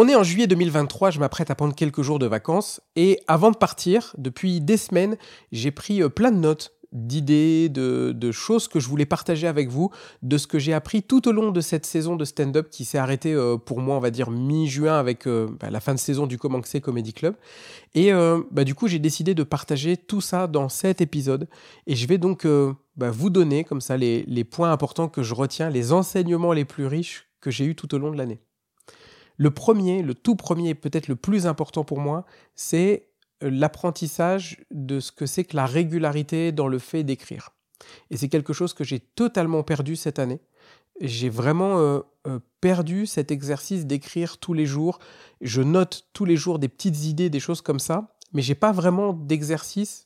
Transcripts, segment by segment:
On est en juillet 2023, je m'apprête à prendre quelques jours de vacances et avant de partir, depuis des semaines, j'ai pris euh, plein de notes d'idées, de, choses que je voulais partager avec vous, de ce que j'ai appris tout au long de cette saison de stand-up qui s'est arrêtée euh, pour moi, on va dire mi-juin avec euh, bah, la fin de saison du Comanxé Comedy Club. Et bah, du coup, j'ai décidé de partager tout ça dans cet épisode. Et je vais donc bah, vous donner comme ça les, les points importants que je retiens, les enseignements les plus riches que j'ai eus tout au long de l'année. Le premier, le tout premier, peut-être le plus important pour moi, c'est euh, l'apprentissage de ce que c'est que la régularité dans le fait d'écrire. Et c'est quelque chose que j'ai totalement perdu cette année. J'ai vraiment euh, euh, perdu cet exercice d'écrire tous les jours. Je note tous les jours des petites idées, des choses comme ça, mais j'ai pas vraiment d'exercice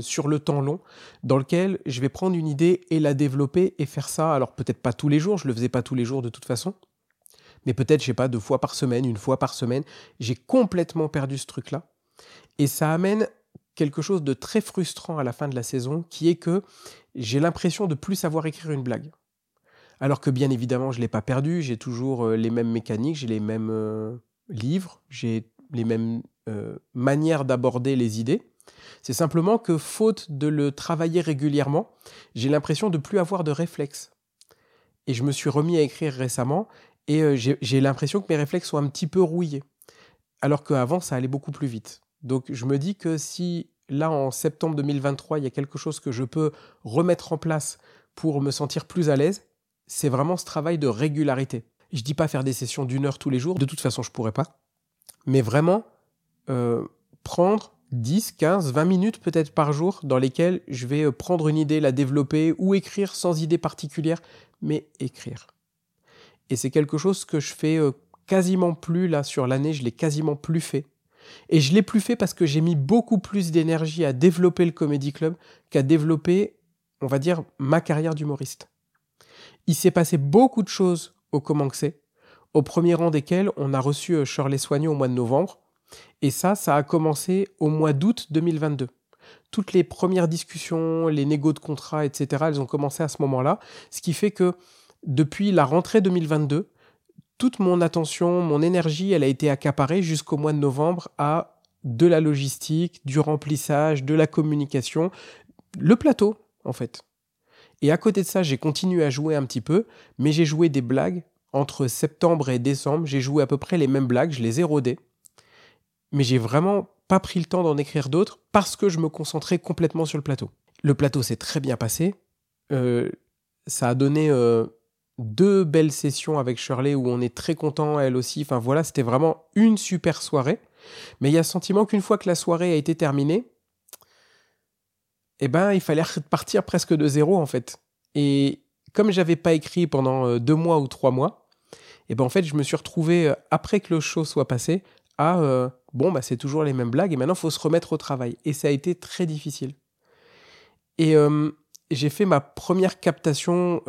sur le temps long dans lequel je vais prendre une idée et la développer et faire ça. Alors peut-être pas tous les jours, je le faisais pas tous les jours de toute façon, mais peut-être, je sais pas, deux fois par semaine, une fois par semaine. J'ai complètement perdu ce truc-là. Et ça amène quelque chose de très frustrant à la fin de la saison, qui est que j'ai l'impression de plus savoir écrire une blague. Alors que bien évidemment, je ne l'ai pas perdu, j'ai toujours euh, les mêmes mécaniques, j'ai les mêmes euh, livres, j'ai les mêmes euh, manières d'aborder les idées. C'est simplement que faute de le travailler régulièrement, j'ai l'impression de plus avoir de réflexe. Et je me suis remis à écrire récemment et euh, j'ai l'impression que mes réflexes sont un petit peu rouillés. Alors qu'avant, ça allait beaucoup plus vite. Donc je me dis que si là, en septembre 2023, il y a quelque chose que je peux remettre en place pour me sentir plus à l'aise, c'est vraiment ce travail de régularité. Je dis pas faire des sessions d'une heure tous les jours, de toute façon je pourrais pas. Mais vraiment euh, prendre 10, 15, 20 minutes peut-être par jour dans lesquelles je vais euh, prendre une idée, la développer ou écrire sans idée particulière, mais écrire. Et c'est quelque chose que je fais euh, quasiment plus là sur l'année, je l'ai quasiment plus fait. Et je l'ai plus fait parce que j'ai mis beaucoup plus d'énergie à développer le Comedy Club qu'à développer, on va dire, ma carrière d'humoriste. Il s'est passé beaucoup de choses au Comanxé, au premier rang desquelles on a reçu euh, Shirley Soignot au mois de novembre. Et ça, ça a commencé au mois d'août 2022. Toutes les premières discussions, les négos de contrat, etc., elles ont commencé à ce moment-là. Ce qui fait que depuis la rentrée 2022, toute mon attention, mon énergie, elle a été accaparée jusqu'au mois de novembre à de la logistique, du remplissage, de la communication, le plateau en fait. Et à côté de ça, j'ai continué à jouer un petit peu, mais j'ai joué des blagues entre septembre et décembre. J'ai joué à peu près les mêmes blagues, je les ai rodées. Mais j'ai vraiment pas pris le temps d'en écrire d'autres parce que je me concentrais complètement sur le plateau. Le plateau s'est très bien passé. Euh, ça a donné euh, deux belles sessions avec Shirley où on est très content, elle aussi. Enfin voilà, c'était vraiment une super soirée. Mais il y a sentiment qu'une fois que la soirée a été terminée, eh ben, il fallait repartir presque de zéro en fait. Et comme j'avais pas écrit pendant euh, deux mois ou trois mois, eh ben en fait, je me suis retrouvé euh, après que le show soit passé à euh, bon bah c'est toujours les mêmes blagues et maintenant faut se remettre au travail. Et ça a été très difficile. Et j'ai fait ma première captation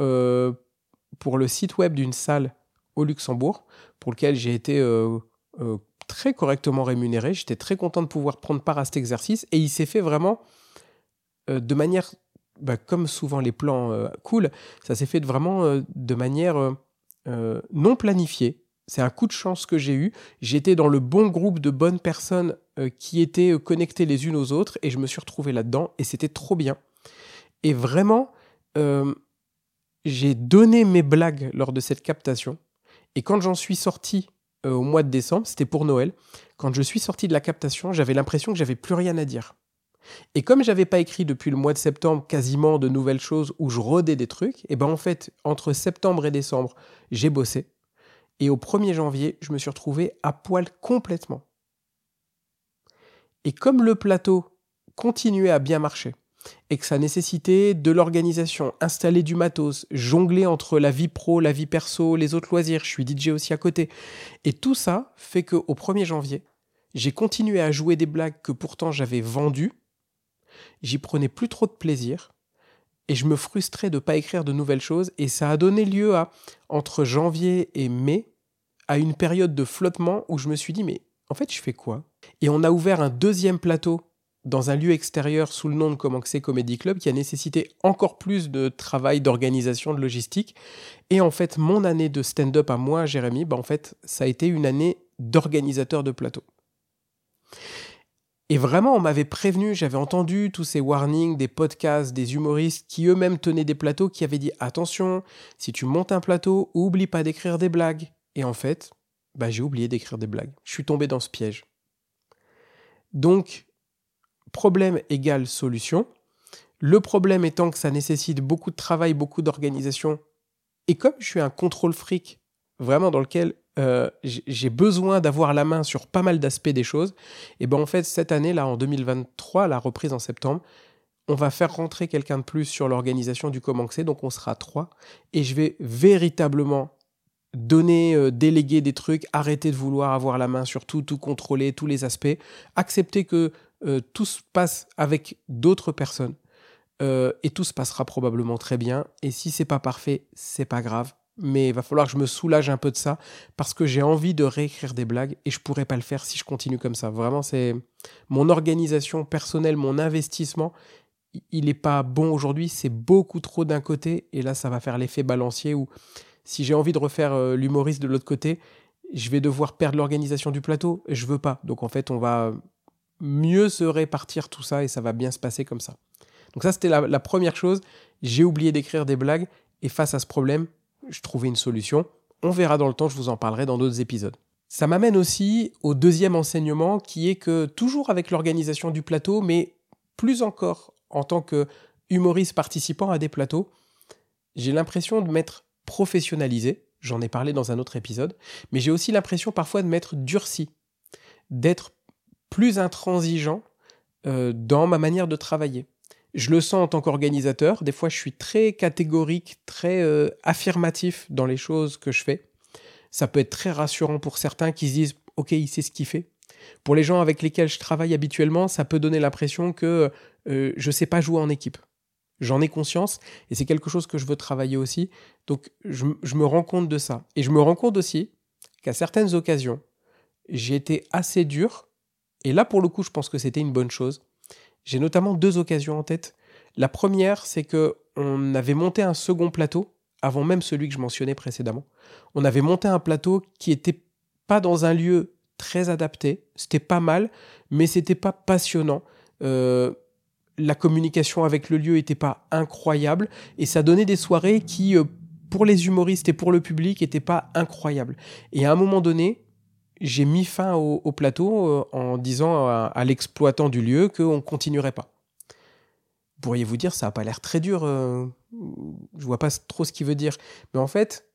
pour le site web d'une salle au Luxembourg, pour lequel j'ai été euh, euh, très correctement rémunéré. J'étais très content de pouvoir prendre part à cet exercice et il s'est fait vraiment euh, de manière, bah, comme souvent les plans cool, ça s'est fait vraiment de manière non planifiée. C'est un coup de chance que j'ai eu. J'étais dans le bon groupe de bonnes personnes qui étaient connectées les unes aux autres et je me suis retrouvé là-dedans et c'était trop bien. Et vraiment, j'ai donné mes blagues lors de cette captation. Et quand j'en suis sorti euh, au mois de décembre, c'était pour Noël, quand je suis sorti de la captation, j'avais l'impression que j'avais plus rien à dire. Et comme j'avais pas écrit depuis le mois de septembre quasiment de nouvelles choses où je rodais des trucs, et ben en fait, entre septembre et décembre, j'ai bossé. Et au 1er janvier, je me suis retrouvé à poil complètement. Et comme le plateau continuait à bien marcher, et que ça nécessitait de l'organisation, installer du matos, jongler entre la vie pro, la vie perso, les autres loisirs, je suis DJ aussi à côté. Et tout ça fait qu'au 1er janvier, j'ai continué à jouer des blagues que pourtant j'avais vendues, j'y prenais plus trop de plaisir, et je me frustrais de ne pas écrire de nouvelles choses, et ça a donné lieu à, entre janvier et mai, à une période de flottement où je me suis dit, mais en fait, je fais quoi? Et on a ouvert un deuxième plateau dans un lieu extérieur sous le nom de Comanxé Comedy Club qui a nécessité encore plus de travail, d'organisation, de logistique. Et en fait, mon année de stand-up à moi, Jérémy, bah ça a été une année d'organisateur de plateau. Et vraiment, on m'avait prévenu, j'avais entendu tous ces warnings des podcasts, des humoristes qui eux-mêmes tenaient des plateaux, qui avaient dit attention, si tu montes un plateau, oublie pas d'écrire des blagues. Et en fait, bah, j'ai oublié d'écrire des blagues. Je suis tombé dans ce piège. Donc, problème égale solution. Le problème étant que ça nécessite beaucoup de travail, beaucoup d'organisation. Et comme je suis un contrôle fric, vraiment dans lequel euh, j'ai besoin d'avoir la main sur pas mal d'aspects des choses, et ben en fait cette année là en 2023, la reprise en septembre, on va faire rentrer quelqu'un de plus sur l'organisation du Comanxé, donc on sera trois, et je vais véritablement donner, euh, déléguer des trucs, arrêter de vouloir avoir la main sur tout, tout contrôler, tous les aspects, accepter que euh, tout se passe avec d'autres personnes. et tout se passera probablement très bien. Et si c'est pas parfait, c'est pas grave mais il va falloir que je me soulage un peu de ça parce que j'ai envie de réécrire des blagues et je pourrais pas le faire si je continue comme ça. Vraiment, c'est mon organisation personnelle, mon investissement, il n'est pas bon aujourd'hui, c'est beaucoup trop d'un côté et là ça va faire l'effet balancier où si j'ai envie de refaire euh, l'humoriste de l'autre côté, je vais devoir perdre l'organisation du plateau je veux pas. Donc en fait, on va mieux se répartir tout ça et ça va bien se passer comme ça. Donc ça c'était la première chose, j'ai oublié d'écrire des blagues et face à ce problème, je trouvais une solution. On verra dans le temps, je vous en parlerai dans d'autres épisodes. Ça m'amène aussi au deuxième enseignement qui est que toujours avec l'organisation du plateau, mais plus encore en tant que humoriste participant à des plateaux, j'ai l'impression de m'être professionnalisé, j'en ai parlé dans un autre épisode, mais j'ai aussi l'impression parfois de m'être durci, d'être plus intransigeant euh, dans ma manière de travailler. Je le sens en tant qu'organisateur. Des fois, je suis très catégorique, très euh, affirmatif dans les choses que je fais. Ça peut être très rassurant pour certains qui se disent Ok, il sait ce qu'il fait. Pour les gens avec lesquels je travaille habituellement, ça peut donner l'impression que euh, je ne sais pas jouer en équipe. J'en ai conscience et c'est quelque chose que je veux travailler aussi. Donc, je, je me rends compte de ça. Et je me rends compte aussi qu'à certaines occasions, j'ai été assez dur. Et là, pour le coup, je pense que c'était une bonne chose j'ai notamment deux occasions en tête. La première, c'est que on avait monté un second plateau avant même celui que je mentionnais précédemment. On avait monté un plateau qui était pas dans un lieu très adapté. C'était pas mal, mais c'était pas passionnant. Euh, la communication avec le lieu était pas incroyable et ça donnait des soirées qui, euh, pour les humoristes et pour le public, n'étaient pas incroyables. Et à un moment donné, j'ai mis fin au, plateau euh, en disant à, l'exploitant du lieu qu'on ne continuerait pas. Pourriez-vous dire, ça n'a pas l'air très dur, euh, je vois pas trop ce qu'il veut dire. Mais en fait,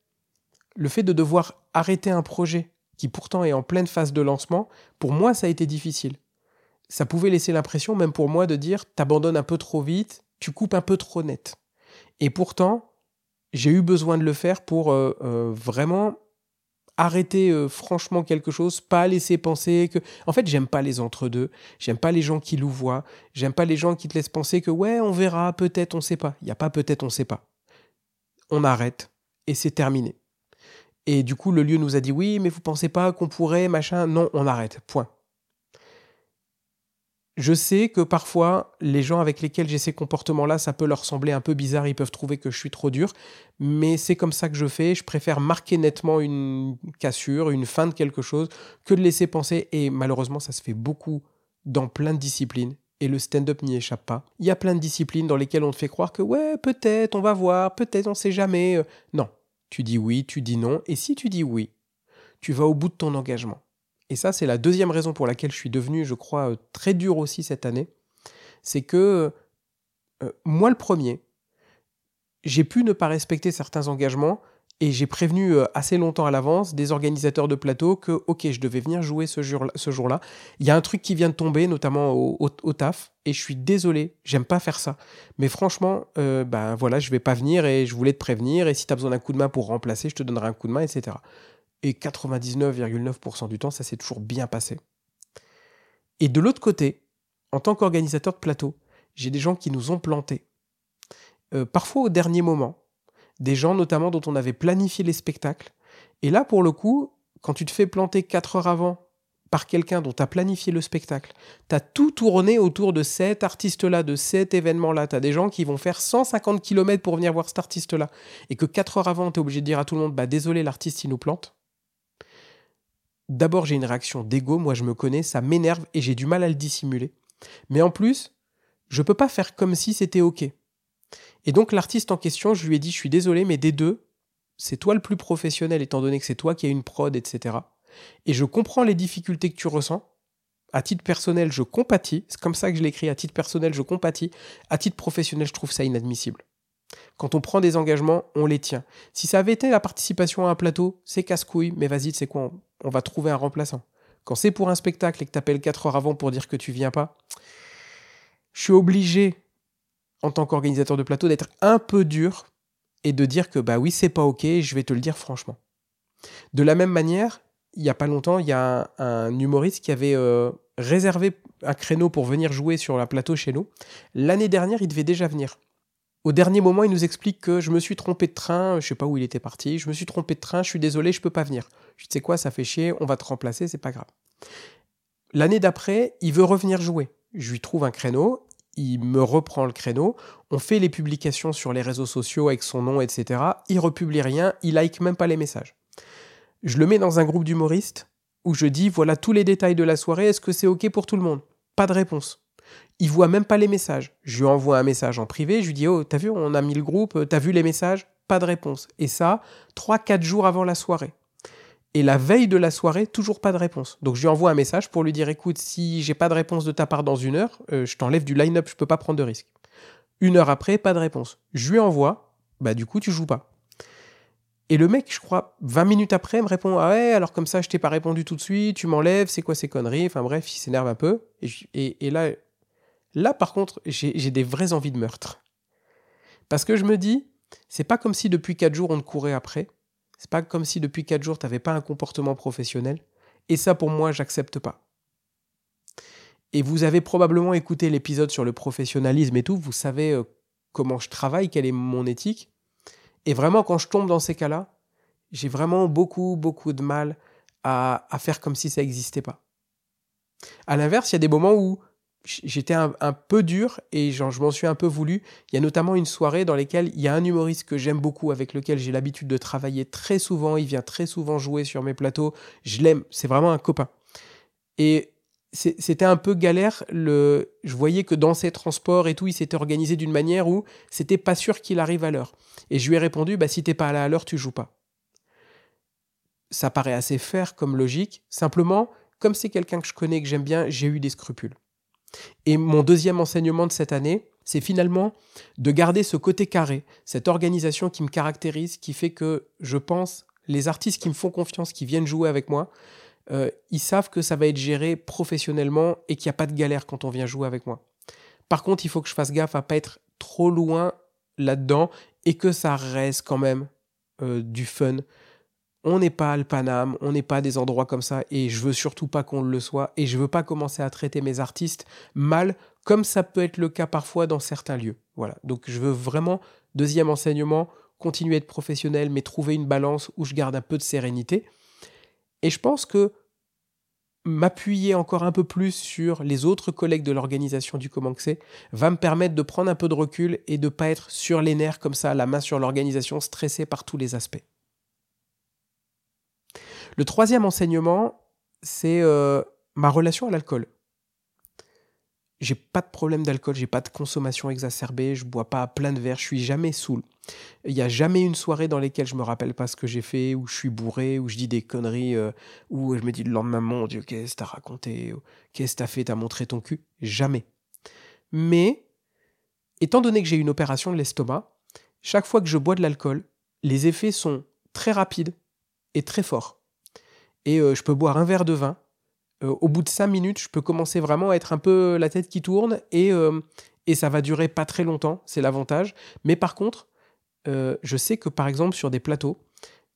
le fait de devoir arrêter un projet qui pourtant est en pleine phase de lancement, pour moi, ça a été difficile. Ça pouvait laisser l'impression, même pour moi, de dire t'abandonnes un peu trop vite, tu coupes un peu trop net. Et pourtant, j'ai eu besoin de le faire pour euh, vraiment arrêter euh, franchement quelque chose, pas laisser penser que. En fait, j'aime pas les entre-deux. J'aime pas les gens qui louvoient. J'aime pas les gens qui te laissent penser que ouais, on verra, peut-être, on sait pas. Il y a pas peut-être, on sait pas. On arrête et c'est terminé. Et du coup, le lieu nous a dit oui, mais vous pensez pas qu'on pourrait, machin. Non, on arrête. Point. Je sais que parfois, les gens avec lesquels j'ai ces comportements-là, ça peut leur sembler un peu bizarre, ils peuvent trouver que je suis trop dur, mais c'est comme ça que je fais. Je préfère marquer nettement une cassure, une fin de quelque chose, que de laisser penser, et malheureusement, ça se fait beaucoup dans plein de disciplines, et le stand-up n'y échappe pas. Il y a plein de disciplines dans lesquelles on te fait croire que ouais, peut-être, on va voir, peut-être, on sait jamais. Euh, non, tu dis oui, tu dis non, et si tu dis oui, tu vas au bout de ton engagement. Et ça, c'est la deuxième raison pour laquelle je suis devenu, je crois, euh, très dur aussi cette année. C'est que euh, moi, le premier, j'ai pu ne pas respecter certains engagements et j'ai prévenu euh, assez longtemps à l'avance des organisateurs de plateau que, ok, je devais venir jouer ce jour-là. Il y a un truc qui vient de tomber, notamment au, taf, et je suis désolé, j'aime pas faire ça. Mais franchement, ben voilà, je vais pas venir et je voulais te prévenir, et si tu as besoin d'un coup de main pour remplacer, je te donnerai un coup de main, etc. Et 99,9% du temps, ça s'est toujours bien passé. Et de l'autre côté, en tant qu'organisateur de plateau, j'ai des gens qui nous ont plantés. Euh, parfois au dernier moment. Des gens notamment dont on avait planifié les spectacles. Et là, pour le coup, quand tu te fais planter 4 heures avant par quelqu'un dont tu as planifié le spectacle, tu as tout tourné autour de cet artiste-là, de cet événement-là. Tu as des gens qui vont faire 150 km pour venir voir cet artiste-là. Et que 4 heures avant, tu es obligé de dire à tout le monde, bah désolé, l'artiste, il nous plante d'abord j'ai une réaction d'ego, moi je me connais, ça m'énerve et j'ai du mal à le dissimuler. Mais en plus, je peux pas faire comme si c'était OK. Et donc l'artiste en question, je lui ai dit, je suis désolé, mais des deux, c'est toi le plus professionnel étant donné que c'est toi qui as une prod, etc. Et je comprends les difficultés que tu ressens. À titre personnel, je compatis. C'est comme ça que je l'écris. À titre personnel, je compatis. À titre professionnel, je trouve ça inadmissible. Quand on prend des engagements, on les tient. Si ça avait été la participation à un plateau, c'est casse-couille, mais vas-y, c'est quoi va trouver un remplaçant. Quand c'est pour un spectacle et que t'appelles 4 heures avant pour dire que tu viens pas, je suis obligé, en tant qu'organisateur de plateau, d'être un peu dur et de dire que bah oui, c'est pas ok, je vais te le dire franchement. De la même manière, il y a pas longtemps, il y a un, humoriste qui avait euh, réservé un créneau pour venir jouer sur la plateau chez nous. L'année dernière, il devait déjà venir. Au dernier moment, il nous explique que je me suis trompé de train, je sais pas où il était parti, je me suis trompé de train, je suis désolé, je peux pas venir. Je sais quoi, ça fait chier, on va te remplacer, c'est pas grave. L'année d'après, il veut revenir jouer. Je lui trouve un créneau, il me reprend le créneau, on fait les publications sur les réseaux sociaux avec son nom, etc. Il republie rien, il like même pas les messages. Je le mets dans un groupe d'humoristes où je dis voilà tous les détails de la soirée, est-ce que c'est ok pour tout le monde? Pas de réponse. Il voit même pas les messages. Je lui envoie un message en privé, je lui dis Oh, t'as vu, on a mis le groupe, t'as vu les messages? Pas de réponse. Et ça, 3-4 jours avant la soirée. Et la veille de la soirée, toujours pas de réponse. Donc je lui envoie un message pour lui dire Écoute, si j'ai pas de réponse de ta part dans une heure, euh, je t'enlève du line-up, je peux pas prendre de risque. Une heure après, pas de réponse. Je lui envoie Bah, du coup, tu joues pas. Et le mec, je crois, 20 minutes après, me répond Ah ouais, alors comme ça, je t'ai pas répondu tout de suite, tu m'enlèves, c'est quoi ces conneries? Enfin bref, il s'énerve un peu. Et, et, là, Là, par contre, j'ai des vraies envies de meurtre. Parce que je me dis, c'est pas comme si depuis 4 jours on te courait après. C'est pas comme si depuis 4 jours t'avais pas un comportement professionnel. Et ça, pour moi, j'accepte pas. Et vous avez probablement écouté l'épisode sur le professionnalisme et tout. Vous savez euh, comment je travaille, quelle est mon éthique. Et vraiment, quand je tombe dans ces cas-là, j'ai vraiment beaucoup, beaucoup de mal à, à faire comme si ça n'existait pas. À l'inverse, il y a des moments où j'étais un, peu dur et genre, je m'en suis un peu voulu. Il y a notamment une soirée dans laquelle il y a un humoriste que j'aime beaucoup, avec lequel j'ai l'habitude de travailler très souvent. Il vient très souvent jouer sur mes plateaux. Je l'aime, c'est vraiment un copain. Et c'était un peu galère. Le, je voyais que dans ses transports et tout, il s'était organisé d'une manière où c'était pas sûr qu'il arrive à l'heure. Et je lui ai répondu, bah si t'es pas là à l'heure, tu joues pas. Ça paraît assez faire comme logique. Simplement, comme c'est quelqu'un que je connais, que j'aime bien, j'ai eu des scrupules. Et mon deuxième enseignement de cette année, c'est finalement de garder ce côté carré, cette organisation qui me caractérise, qui fait que je pense, les artistes qui me font confiance, qui viennent jouer avec moi, euh, ils savent que ça va être géré professionnellement et qu'il n'y a pas de galère quand on vient jouer avec moi. Par contre, il faut que je fasse gaffe à pas être trop loin là-dedans et que ça reste quand même euh, du fun, on n'est pas le Paname, on n'est pas des endroits comme ça, et je veux surtout pas qu'on le soit, et je veux pas commencer à traiter mes artistes mal, comme ça peut être le cas parfois dans certains lieux. Voilà. Donc je veux vraiment, deuxième enseignement, continuer à être professionnel, mais trouver une balance où je garde un peu de sérénité. Et je pense que m'appuyer encore un peu plus sur les autres collègues de l'organisation du Comanxé va me permettre de prendre un peu de recul et de pas être sur les nerfs comme ça, la main sur l'organisation, stressé par tous les aspects. Le troisième enseignement, c'est euh, ma relation à l'alcool. J'ai pas de problème d'alcool, j'ai pas de consommation exacerbée, je bois pas plein de verres, je suis jamais saoul. Il n'y a jamais une soirée dans laquelle je me rappelle pas ce que j'ai fait, où je suis bourré, où je dis des conneries, euh, où je me dis le lendemain, mon Dieu, qu'est-ce que t'as raconté, qu'est-ce que t'as fait, t'as montré ton cul. Jamais. Mais, étant donné que j'ai une opération de l'estomac, chaque fois que je bois de l'alcool, les effets sont très rapides et très forts et euh, je peux boire un verre de vin. Euh, au bout de cinq minutes, je peux commencer vraiment à être un peu la tête qui tourne et, euh, et ça va durer pas très longtemps, c'est l'avantage. Mais par contre, je sais que par exemple sur des plateaux,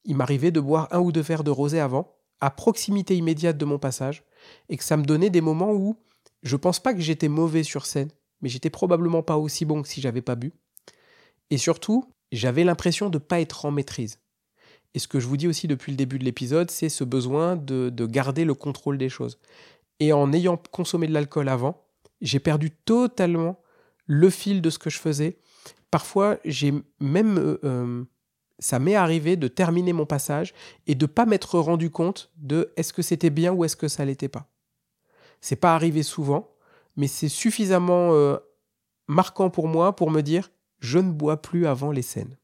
il m'arrivait de boire un ou deux verres de rosé avant, à proximité immédiate de mon passage, et que ça me donnait des moments où je pense pas que j'étais mauvais sur scène, mais j'étais probablement pas aussi bon que si j'avais pas bu. Et surtout, j'avais l'impression de pas être en maîtrise. Et ce que je vous dis aussi depuis le début de l'épisode, c'est ce besoin de, garder le contrôle des choses. Et en ayant consommé de l'alcool avant, j'ai perdu totalement le fil de ce que je faisais. Parfois, j'ai même, euh, euh, ça m'est arrivé de terminer mon passage et de pas m'être rendu compte de est-ce que c'était bien ou est-ce que ça l'était pas. C'est pas arrivé souvent, mais c'est suffisamment euh, marquant pour moi pour me dire je ne bois plus avant les scènes.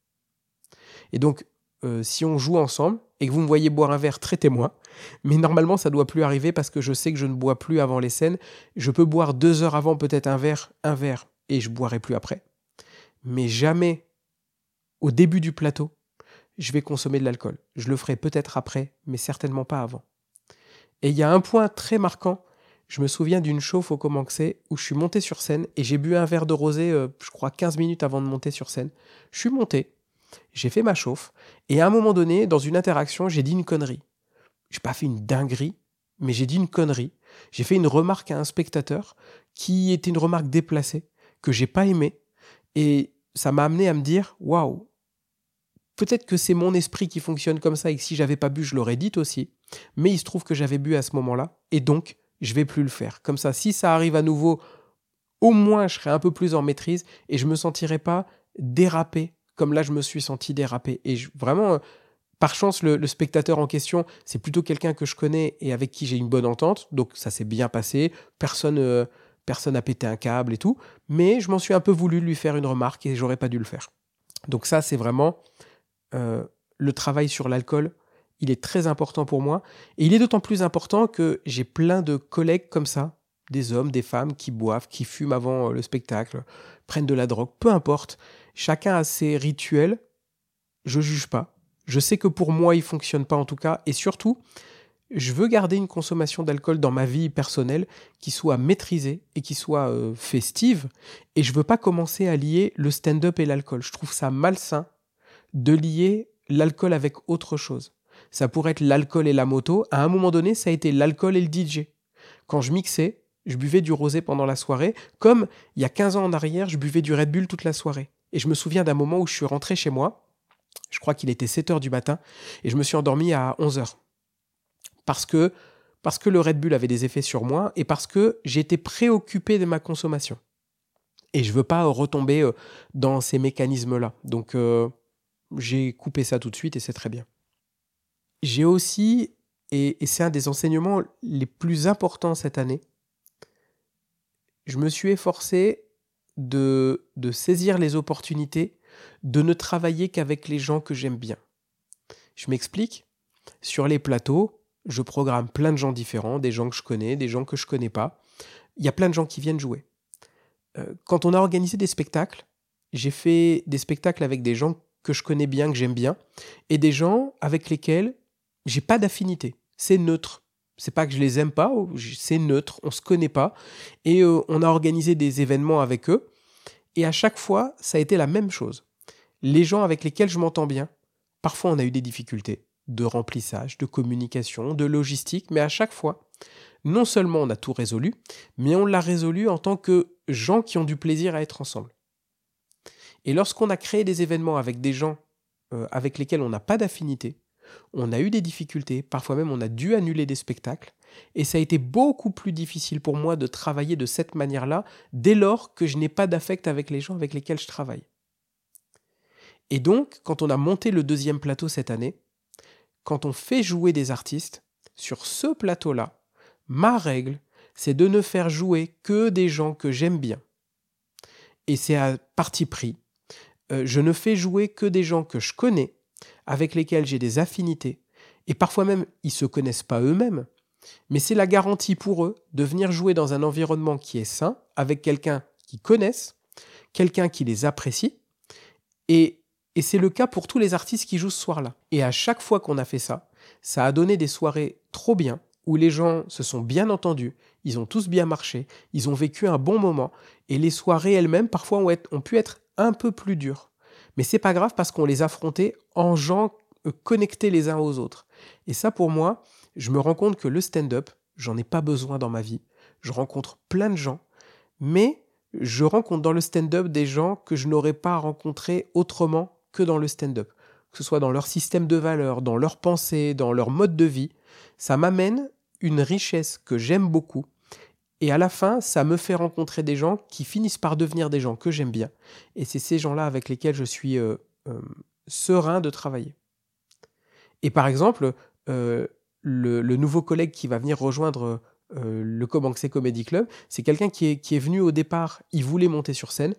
Et donc, euh, si on joue ensemble et que vous me voyez boire un verre, traitez-moi. Mais normalement, ça doit plus arriver parce que je sais que je ne bois plus avant les scènes. Je peux boire deux heures avant peut-être un verre, un verre, et je boirai plus après. Mais jamais au début du plateau, je vais consommer de l'alcool. Je le ferai peut-être après, mais certainement pas avant. Et il y a un point très marquant. Je me souviens d'une chauffe au Comanxé où je suis monté sur scène et j'ai bu un verre de rosé, euh, je crois 15 minutes avant de monter sur scène. Je suis monté, j'ai fait ma chauffe, et à un moment donné, dans une interaction, j'ai dit une connerie. J'ai pas fait une dinguerie, mais j'ai dit une connerie. J'ai fait une remarque à un spectateur qui était une remarque déplacée, que j'ai pas aimée, et ça m'a amené à me dire waouh, peut-être que c'est mon esprit qui fonctionne comme ça et que si j'avais pas bu, je l'aurais dit aussi. Mais il se trouve que j'avais bu à ce moment-là, et donc je vais plus le faire. Comme ça, si ça arrive à nouveau, au moins je serai un peu plus en maîtrise et je me sentirai pas dérapé comme là je me suis senti déraper. Et vraiment, euh, par chance, le, spectateur en question, c'est plutôt quelqu'un que je connais et avec qui j'ai une bonne entente, donc ça s'est bien passé, personne euh, personne n'a pété un câble et tout, mais je m'en suis un peu voulu lui faire une remarque et j'aurais pas dû le faire. Donc ça, c'est vraiment euh, le travail sur l'alcool. Il est très important pour moi et il est d'autant plus important que j'ai plein de collègues comme ça, des hommes, des femmes qui boivent, qui fument avant le spectacle, prennent de la drogue, peu importe. Chacun a ses rituels. Je juge pas. Je sais que pour moi, il fonctionne pas en tout cas. Et surtout, je veux garder une consommation d'alcool dans ma vie personnelle qui soit maîtrisée et qui soit euh, festive. Et je veux pas commencer à lier le stand-up et l'alcool. Je trouve ça malsain de lier l'alcool avec autre chose. Ça pourrait être l'alcool et la moto. À un moment donné, ça a été l'alcool et le DJ. Quand je mixais, je buvais du rosé pendant la soirée, comme il y a 15 ans en arrière, je buvais du Red Bull toute la soirée. Et je me souviens d'un moment où je suis rentré chez moi, je crois qu'il était 7 heures du matin, et je me suis endormi à 11 heures. Parce que, parce que le Red Bull avait des effets sur moi et parce que j'étais préoccupé de ma consommation. Et je veux pas retomber euh, dans ces mécanismes-là. Donc euh, j'ai coupé ça tout de suite et c'est très bien. J'ai aussi, et c'est un des enseignements les plus importants cette année, je me suis efforcé de, de saisir les opportunités, de ne travailler qu'avec les gens que j'aime bien. Je m'explique. Sur les plateaux, je programme plein de gens différents, des gens que je connais, des gens que je connais pas. Il y a plein de gens qui viennent jouer. Euh, quand on a organisé des spectacles, j'ai fait des spectacles avec des gens que je connais bien, que j'aime bien, et des gens avec lesquels j'ai pas d'affinité. C'est neutre. C'est pas que je les aime pas, c'est neutre, on se connaît pas. Et euh, on a organisé des événements avec eux. Et à chaque fois, ça a été la même chose. Les gens avec lesquels je m'entends bien, parfois on a eu des difficultés de remplissage, de communication, de logistique, mais à chaque fois, non seulement on a tout résolu, mais on l'a résolu en tant que gens qui ont du plaisir à être ensemble. Et lorsqu'on a créé des événements avec des gens euh, avec lesquels on n'a pas d'affinité, on a eu des difficultés, parfois même on a dû annuler des spectacles, et ça a été beaucoup plus difficile pour moi de travailler de cette manière-là dès lors que je n'ai pas d'affect avec les gens avec lesquels je travaille. Et donc, quand on a monté le deuxième plateau cette année, quand on fait jouer des artistes, sur ce plateau-là, ma règle, c'est de ne faire jouer que des gens que j'aime bien. Et c'est à parti pris. Euh, je ne fais jouer que des gens que je connais, avec lesquels j'ai des affinités, et parfois même ils ne se connaissent pas eux-mêmes, mais c'est la garantie pour eux de venir jouer dans un environnement qui est sain, avec quelqu'un qu'ils connaissent, quelqu'un qui les apprécie, et, c'est le cas pour tous les artistes qui jouent ce soir-là. Et à chaque fois qu'on a fait ça, ça a donné des soirées trop bien, où les gens se sont bien entendus, ils ont tous bien marché, ils ont vécu un bon moment, et les soirées elles-mêmes parfois ont pu être un peu plus dures. Mais c'est pas grave parce qu'on les affrontait en gens euh, connectés les uns aux autres. Et ça, pour moi, je me rends compte que le stand-up, j'en ai pas besoin dans ma vie. Je rencontre plein de gens, mais je rencontre dans le stand-up des gens que je n'aurais pas rencontrés autrement que dans le stand-up. Que ce soit dans leur système de valeurs, dans leur pensée, dans leur mode de vie. Ça m'amène une richesse que j'aime beaucoup et à la fin, ça me fait rencontrer des gens qui finissent par devenir des gens que j'aime bien. Et c'est ces gens-là avec lesquels je suis euh, euh, serein de travailler. Et par exemple, euh, le, nouveau collègue qui va venir rejoindre le Cobanxé Comedy Club, c'est quelqu'un qui est, qui est venu au départ, il voulait monter sur scène,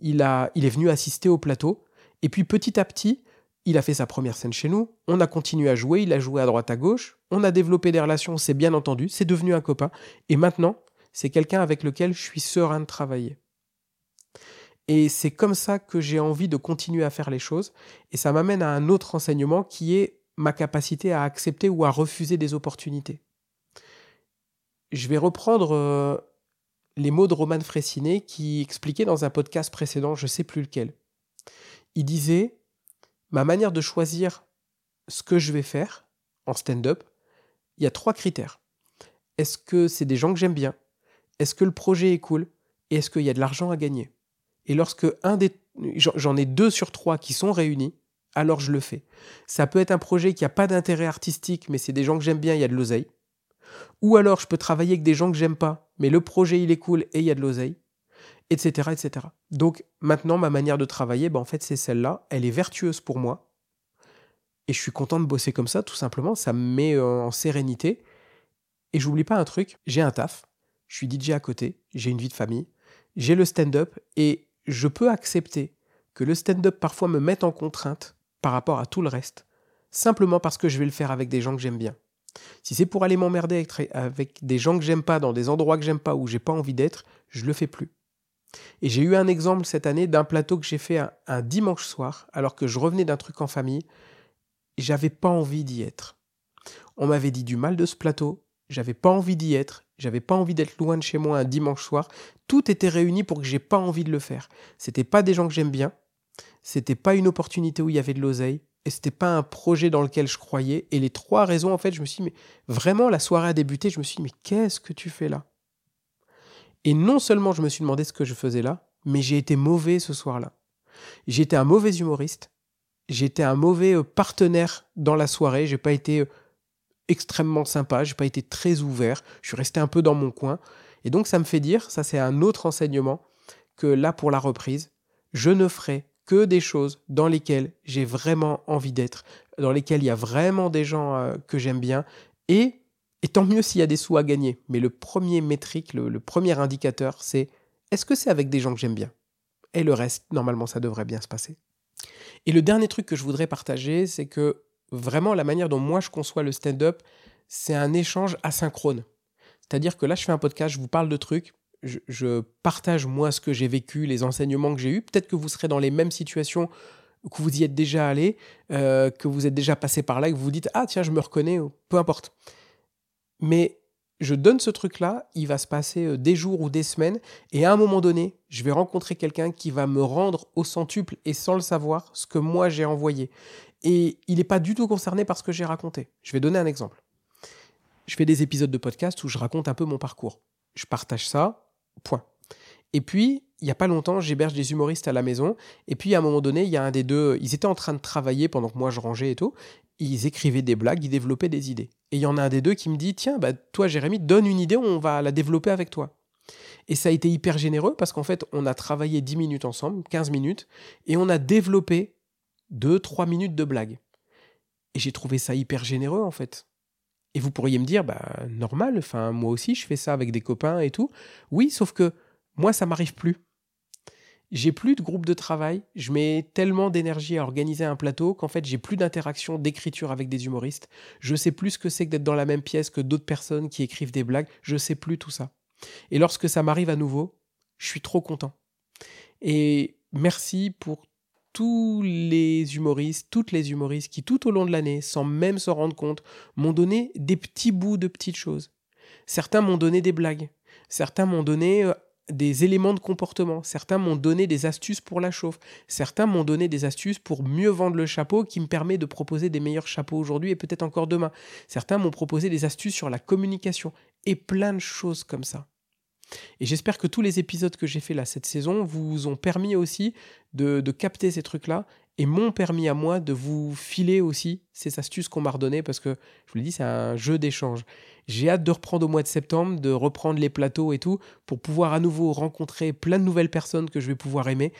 il, a, il est venu assister au plateau, et puis petit à petit, il a fait sa première scène chez nous, on a continué à jouer, il a joué à droite à gauche, on a développé des relations, c'est bien entendu, c'est devenu un copain, et maintenant, c'est quelqu'un avec lequel je suis serein de travailler. Et c'est comme ça que j'ai envie de continuer à faire les choses, et ça m'amène à un autre enseignement qui est ma capacité à accepter ou à refuser des opportunités. Je vais reprendre euh, les mots de Roman Fressinet qui expliquait dans un podcast précédent, je ne sais plus lequel. Il disait Ma manière de choisir ce que je vais faire en stand-up, il y a trois critères. Est-ce que c'est des gens que j'aime bien? Est-ce que le projet est cool Et est-ce qu'il y a de l'argent à gagner? Et lorsque j'en ai deux sur trois qui sont réunis, alors je le fais. Ça peut être un projet qui n'a pas d'intérêt artistique, mais c'est des gens que j'aime bien, il y a de l'oseille. Ou alors je peux travailler avec des gens que j'aime pas, mais le projet il est cool et il y a de l'oseille, etc., etc. Donc maintenant ma manière de travailler, ben, en fait c'est celle-là, elle est vertueuse pour moi, et je suis content de bosser comme ça, tout simplement, ça me met en sérénité. Et j'oublie pas un truc, j'ai un taf, je suis DJ à côté, j'ai une vie de famille, j'ai le stand-up, et je peux accepter que le stand-up parfois me mette en contrainte par rapport à tout le reste, simplement parce que je vais le faire avec des gens que j'aime bien. Si c'est pour aller m'emmerder avec, des gens que j'aime pas, dans des endroits que j'aime pas, où j'ai pas envie d'être, je le fais plus. Et j'ai eu un exemple cette année d'un plateau que j'ai fait un, dimanche soir, alors que je revenais d'un truc en famille, j'avais pas envie d'y être. On m'avait dit du mal de ce plateau, j'avais pas envie d'y être, j'avais pas envie d'être loin de chez moi un dimanche soir, tout était réuni pour que j'ai pas envie de le faire. C'était pas des gens que j'aime bien, c'était pas une opportunité où il y avait de l'oseille, et c'était pas un projet dans lequel je croyais. Et les trois raisons, en fait, je me suis dit, mais vraiment, la soirée a débuté, je me suis dit, mais qu'est-ce que tu fais là? Et non seulement je me suis demandé ce que je faisais là, mais j'ai été mauvais ce soir-là. J'étais un mauvais humoriste, j'étais un mauvais euh, partenaire dans la soirée, j'ai pas été euh, extrêmement sympa, j'ai pas été très ouvert, je suis resté un peu dans mon coin. Et donc ça me fait dire, ça c'est un autre enseignement, que là pour la reprise, je ne ferai que des choses dans lesquelles j'ai vraiment envie d'être, dans lesquelles il y a vraiment des gens euh, que j'aime bien, et, et tant mieux s'il y a des sous à gagner. Mais le premier métrique, le, premier indicateur, c'est est-ce que c'est avec des gens que j'aime bien? Et le reste, normalement, ça devrait bien se passer. Et le dernier truc que je voudrais partager, c'est que vraiment la manière dont moi je conçois le stand-up, c'est un échange asynchrone. C'est-à-dire que là, je fais un podcast, je vous parle de trucs, je, partage moi ce que j'ai vécu, les enseignements que j'ai eus. Peut-être que vous serez dans les mêmes situations, que vous y êtes déjà allé, euh, que vous êtes déjà passé par là, et que vous vous dites Ah, tiens, je me reconnais, peu importe. Mais je donne ce truc-là, il va se passer euh, des jours ou des semaines, et à un moment donné, je vais rencontrer quelqu'un qui va me rendre au centuple et sans le savoir ce que moi j'ai envoyé. Et il n'est pas du tout concerné par ce que j'ai raconté. Je vais donner un exemple. Je fais des épisodes de podcast où je raconte un peu mon parcours. Je partage ça, Point. Et puis, il n'y a pas longtemps, j'héberge des humoristes à la maison. Et puis, à un moment donné, il y a un des deux, ils étaient en train de travailler pendant que moi je rangeais et tout. Ils écrivaient des blagues, ils développaient des idées. Et il y en a un des deux qui me dit Tiens, bah, toi, Jérémy, donne une idée, on va la développer avec toi. Et ça a été hyper généreux parce qu'en fait, on a travaillé 10 minutes ensemble, 15 minutes, et on a développé 2-3 minutes de blagues. Et j'ai trouvé ça hyper généreux, en fait. Et vous pourriez me dire, bah, normal, enfin, moi aussi, je fais ça avec des copains et tout. Oui, sauf que moi, ça m'arrive plus. J'ai plus de groupe de travail, je mets tellement d'énergie à organiser un plateau qu'en fait, j'ai plus d'interaction, d'écriture avec des humoristes. Je sais plus ce que c'est que d'être dans la même pièce que d'autres personnes qui écrivent des blagues. Je sais plus tout ça. Et lorsque ça m'arrive à nouveau, je suis trop content. Et merci pour tous les humoristes, toutes les humoristes qui tout au long de l'année, sans même se rendre compte, m'ont donné des petits bouts de petites choses. Certains m'ont donné des blagues, certains m'ont donné euh, des éléments de comportement, certains m'ont donné des astuces pour la chauffe, certains m'ont donné des astuces pour mieux vendre le chapeau qui me permet de proposer des meilleurs chapeaux aujourd'hui et peut-être encore demain. Certains m'ont proposé des astuces sur la communication et plein de choses comme ça. Et j'espère que tous les épisodes que j'ai fait là cette saison vous ont permis aussi de, capter ces trucs-là et m'ont permis à moi de vous filer aussi ces astuces qu'on m'a redonnées parce que je vous l'ai dit, c'est un jeu d'échange. J'ai hâte de reprendre au mois de septembre, de reprendre les plateaux et tout pour pouvoir à nouveau rencontrer plein de nouvelles personnes que je vais pouvoir aimer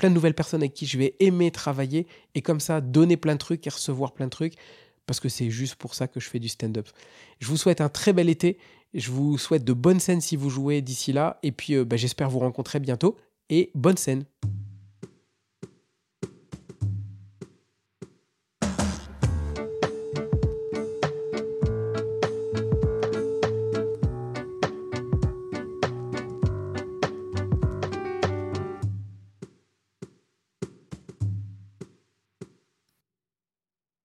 plein de nouvelles personnes avec qui je vais aimer travailler et comme ça donner plein de trucs et recevoir plein de trucs parce que c'est juste pour ça que je fais du stand-up. Je vous souhaite un très bel été. Je vous souhaite de bonnes scènes si vous jouez d'ici là. Et puis, euh, bah, j'espère vous rencontrer bientôt. Et bonne scène